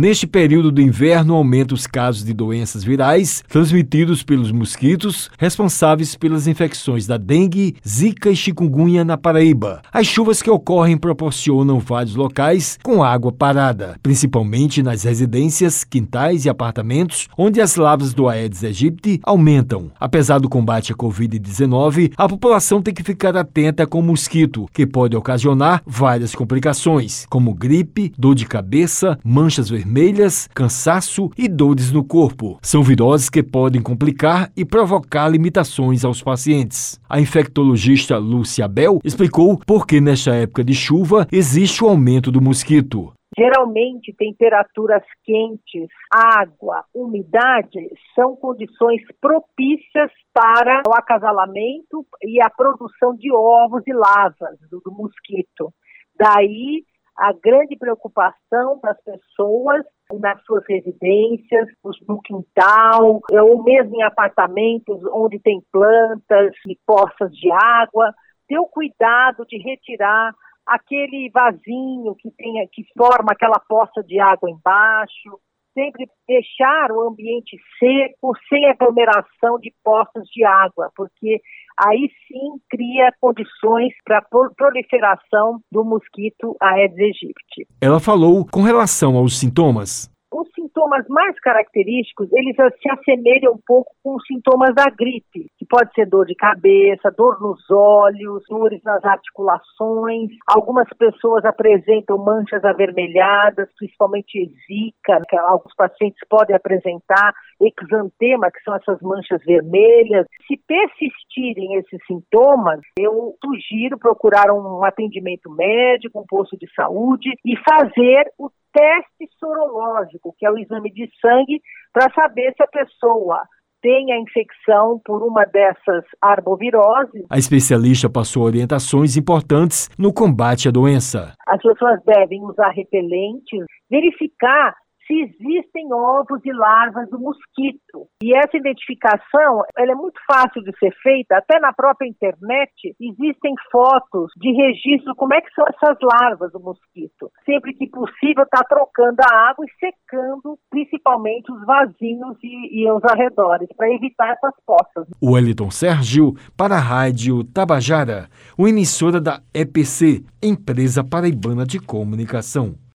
Neste período do inverno, aumenta os casos de doenças virais transmitidos pelos mosquitos responsáveis pelas infecções da dengue, zika e chikungunya na Paraíba. As chuvas que ocorrem proporcionam vários locais com água parada, principalmente nas residências, quintais e apartamentos, onde as lavas do Aedes aegypti aumentam. Apesar do combate à Covid-19, a população tem que ficar atenta com o mosquito, que pode ocasionar várias complicações, como gripe, dor de cabeça, manchas vermelhas, cansaço e dores no corpo. São viroses que podem complicar e provocar limitações aos pacientes. A infectologista Lúcia Bel explicou por que nesta época de chuva existe o aumento do mosquito. Geralmente, temperaturas quentes, água, umidade são condições propícias para o acasalamento e a produção de ovos e lavas do, do mosquito. Daí a grande preocupação das pessoas nas suas residências, no quintal, ou mesmo em apartamentos onde tem plantas e poças de água, ter o cuidado de retirar aquele vasinho que tem, que forma aquela poça de água embaixo, sempre deixar o ambiente seco, sem aglomeração de poças de água, porque aí sim cria condições para a proliferação do mosquito Aedes aegypti. Ela falou com relação aos sintomas sintomas mais característicos, eles se assemelham um pouco com os sintomas da gripe, que pode ser dor de cabeça, dor nos olhos, dores nas articulações. Algumas pessoas apresentam manchas avermelhadas, principalmente zika, que alguns pacientes podem apresentar exantema, que são essas manchas vermelhas. Se persistirem esses sintomas, eu sugiro procurar um atendimento médico, um posto de saúde e fazer o teste sorológico, que é o exame de sangue, para saber se a pessoa tem a infecção por uma dessas arboviroses. A especialista passou orientações importantes no combate à doença. As pessoas devem usar repelentes, verificar se existem ovos e larvas do mosquito. E essa identificação ela é muito fácil de ser feita, até na própria internet existem fotos de registro como é que são essas larvas do mosquito. Sempre que possível está trocando a água e secando principalmente os vasinhos e, e os arredores para evitar essas poças. O Wellington Sérgio para a Rádio Tabajara, uma emissora da EPC, Empresa Paraibana de Comunicação.